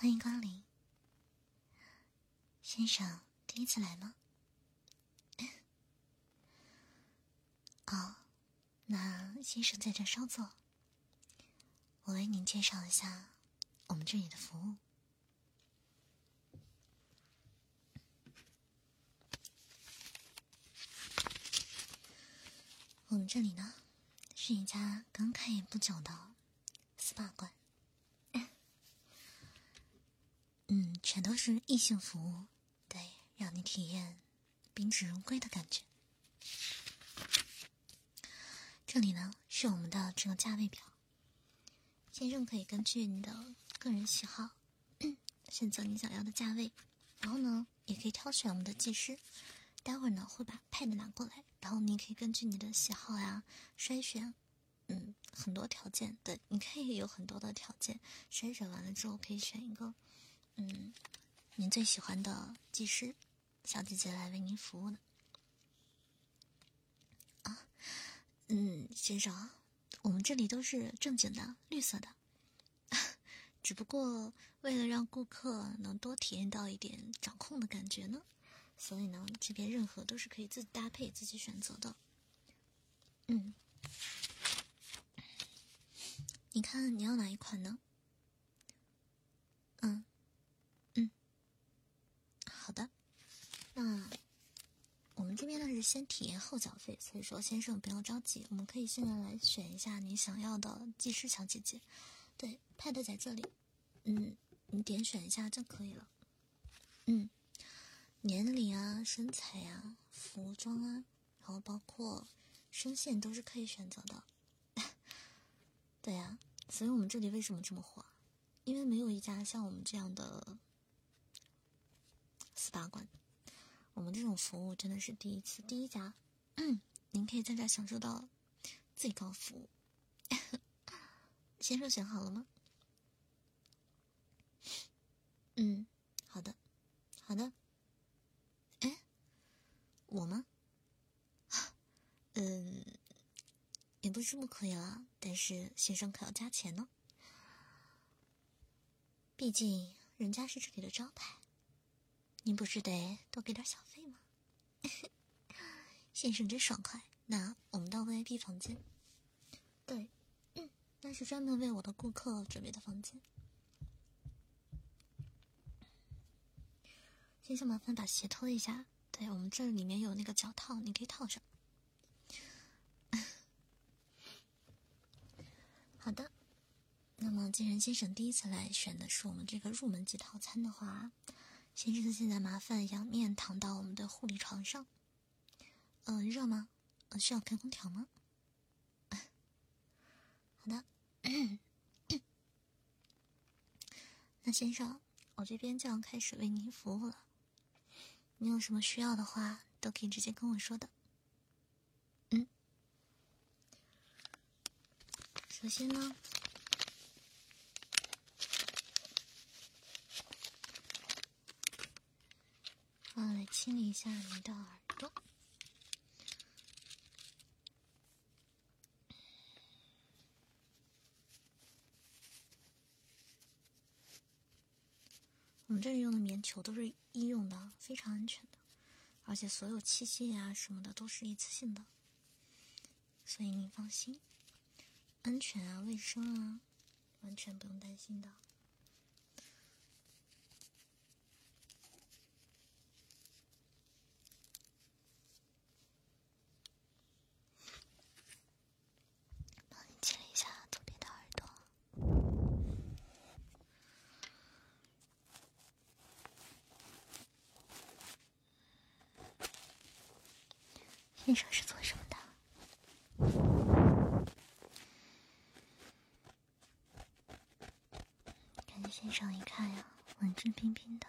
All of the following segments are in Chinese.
欢迎光临，先生，第一次来吗？哦，那先生在这稍坐，我为您介绍一下我们这里的服务。我们这里呢，是一家刚开业不久的 SPA 馆，嗯，全都是异性服务，对，让你体验宾至如归的感觉。这里呢是我们的这个价位表，先生可以根据你的个人喜好选择你想要的价位，然后呢也可以挑选我们的技师。待会儿呢会把 pad 拿过来，然后你可以根据你的喜好呀筛选，嗯，很多条件，对，你可以有很多的条件，筛选完了之后可以选一个，嗯，您最喜欢的技师小姐姐来为您服务呢。啊，嗯，先生，我们这里都是正经的绿色的，只不过为了让顾客能多体验到一点掌控的感觉呢。所以呢，这边任何都是可以自己搭配、自己选择的。嗯，你看你要哪一款呢？嗯，嗯，好的。那我们这边呢是先体验后缴费，所以说先生不要着急，我们可以现在来选一下你想要的技师小姐姐。对，pad 在这里，嗯，你点选一下就可以了。嗯。年龄啊，身材啊，服装啊，然后包括声线都是可以选择的。对呀，所以我们这里为什么这么火？因为没有一家像我们这样的 SPA 馆，我们这种服务真的是第一次，第一家。嗯您可以在这享受到最高服务。先生选好了吗？嗯，好的，好的。哎我吗？嗯，也不是不可以啦，但是先生可要加钱呢。毕竟人家是这里的招牌，您不是得多给点小费吗？先生真爽快。那我们到 VIP 房间。对，那是专门为我的顾客准备的房间。先生，麻烦把鞋脱一下。对我们这里面有那个脚套，你可以套上。好的，那么既然先生第一次来选的是我们这个入门级套餐的话，先生现在麻烦仰面躺到我们的护理床上。嗯，热吗？呃，需要开空调吗？好的。那先生，我这边就要开始为您服务了。你有什么需要的话，都可以直接跟我说的。嗯，首先呢，我来清理一下你的耳朵。我们这里用的棉球都是医用的，非常安全的，而且所有器械呀什么的都是一次性的，所以您放心，安全啊、卫生啊，完全不用担心的。先生是做什么的？感觉先生一看呀，文质彬彬的，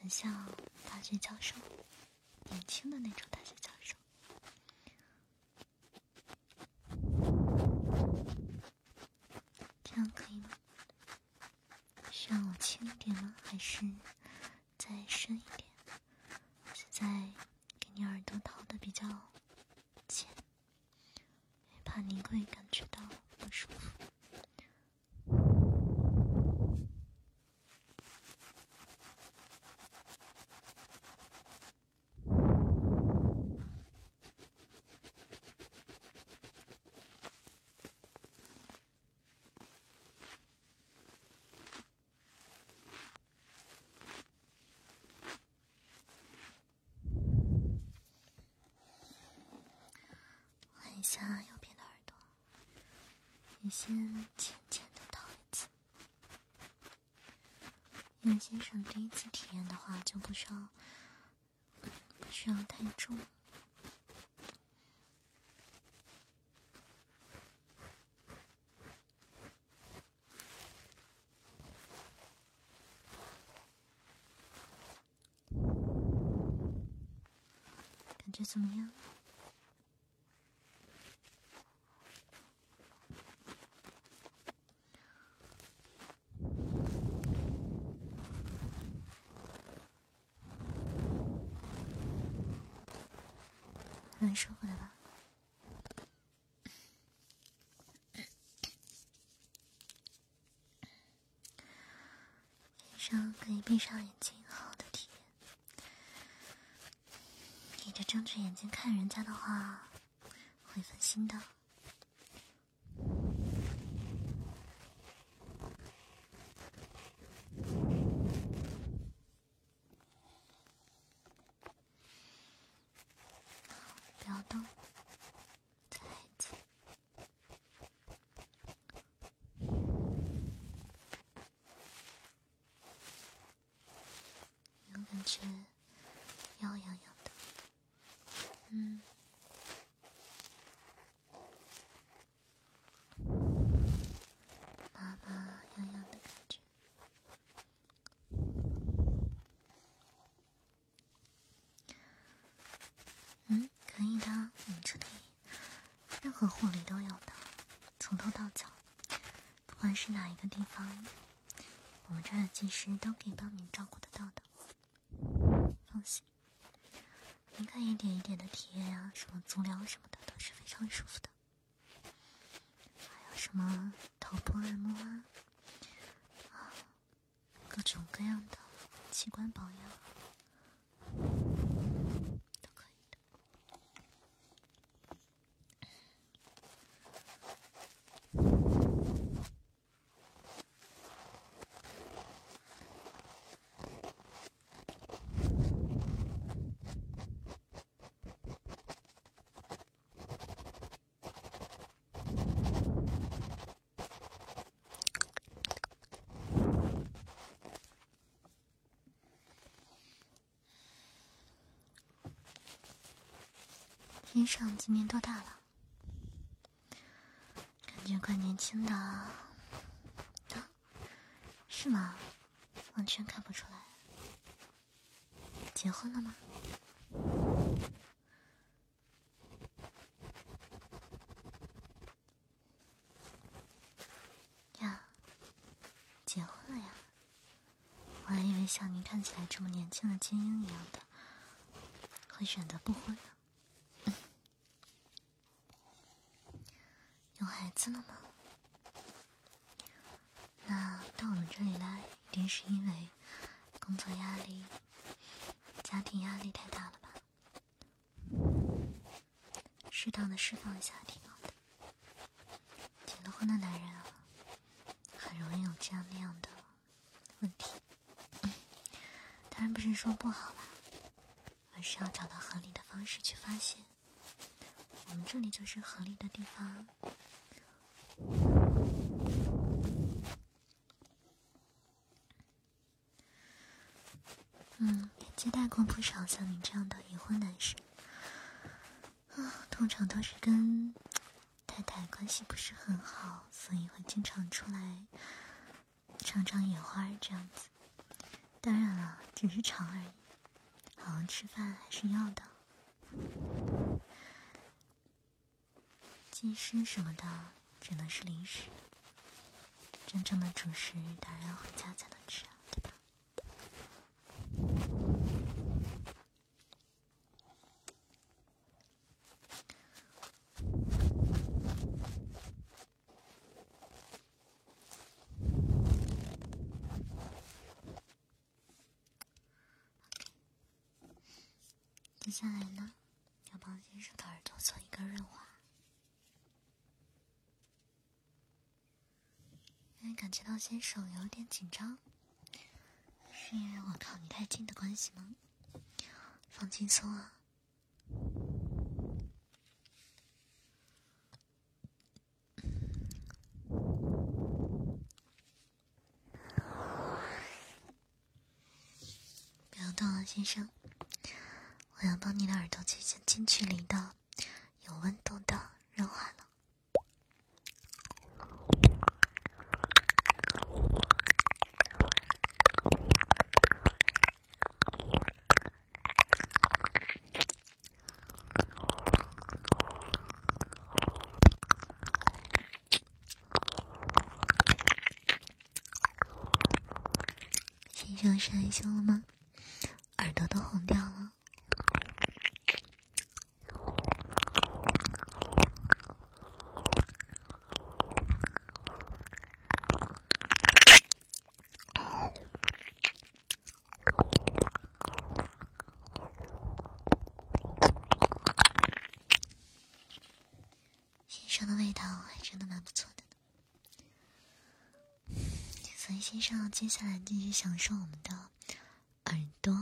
很像大学教授，年轻的那种大学教授。这样可以吗？需要我轻一点吗？还是再深一点？现在。你耳朵掏的比较浅，怕你会感觉到不舒服。先浅浅的套一次，因为先生第一次体验的话，就不需要不需要太重。感觉怎么样？很舒服的吧？晚上可以闭上眼睛，好好的体验。你这睁着眼睛看人家的话，会分心的。不要动，再来一次。有感觉腰痒痒的，嗯，麻麻痒痒的感觉。嗯，可以的，我们这里任何护理都有的，从头到脚，不管是哪一个地方，我们这儿的技师都可以帮您照顾得到的。放心，您可以一点一点的体验啊，什么足疗什么的都是非常舒服的。还有什么头部按摩啊，啊，各种各样的器官保养。天上今年多大了？感觉怪年轻的。啊，是吗？完全看不出来。结婚了吗？呀，结婚了呀！我还以为像您看起来这么年轻的精英一样的，会选择不婚呢。有孩子了吗？那到我们这里来，一定是因为工作压力、家庭压力太大了吧？适当的释放一下挺好的。结了婚的男人啊，很容易有这样那样的问题。当然不是说不好吧，而是要找到合理的方式去发泄。我们这里就是合理的地方。嗯，也接待过不少像你这样的已婚男士，啊，通常都是跟太太关系不是很好，所以会经常出来尝尝野花这样子。当然了，只是尝而已，好好吃饭还是要的。技师什么的只能是零食，真正的主食当然要回家才能吃啊，对吧？接下来呢，要帮先生的耳朵做一个润滑。感觉到先生有点紧张。是因为我靠你太近的关系吗？放轻松啊。不要动啊先生。我要帮你的耳朵进行近距离的有温度的。是害羞了吗？耳朵都红掉了。先生的味道还真的蛮不错的所以先生接下来继续享受我们的耳朵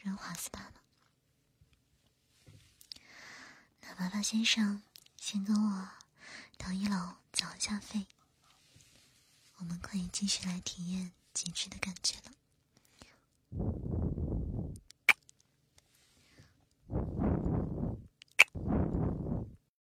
润滑 SPA 了。那麻烦先生先跟我到一楼缴一下费，我们可以继续来体验极致的感觉了。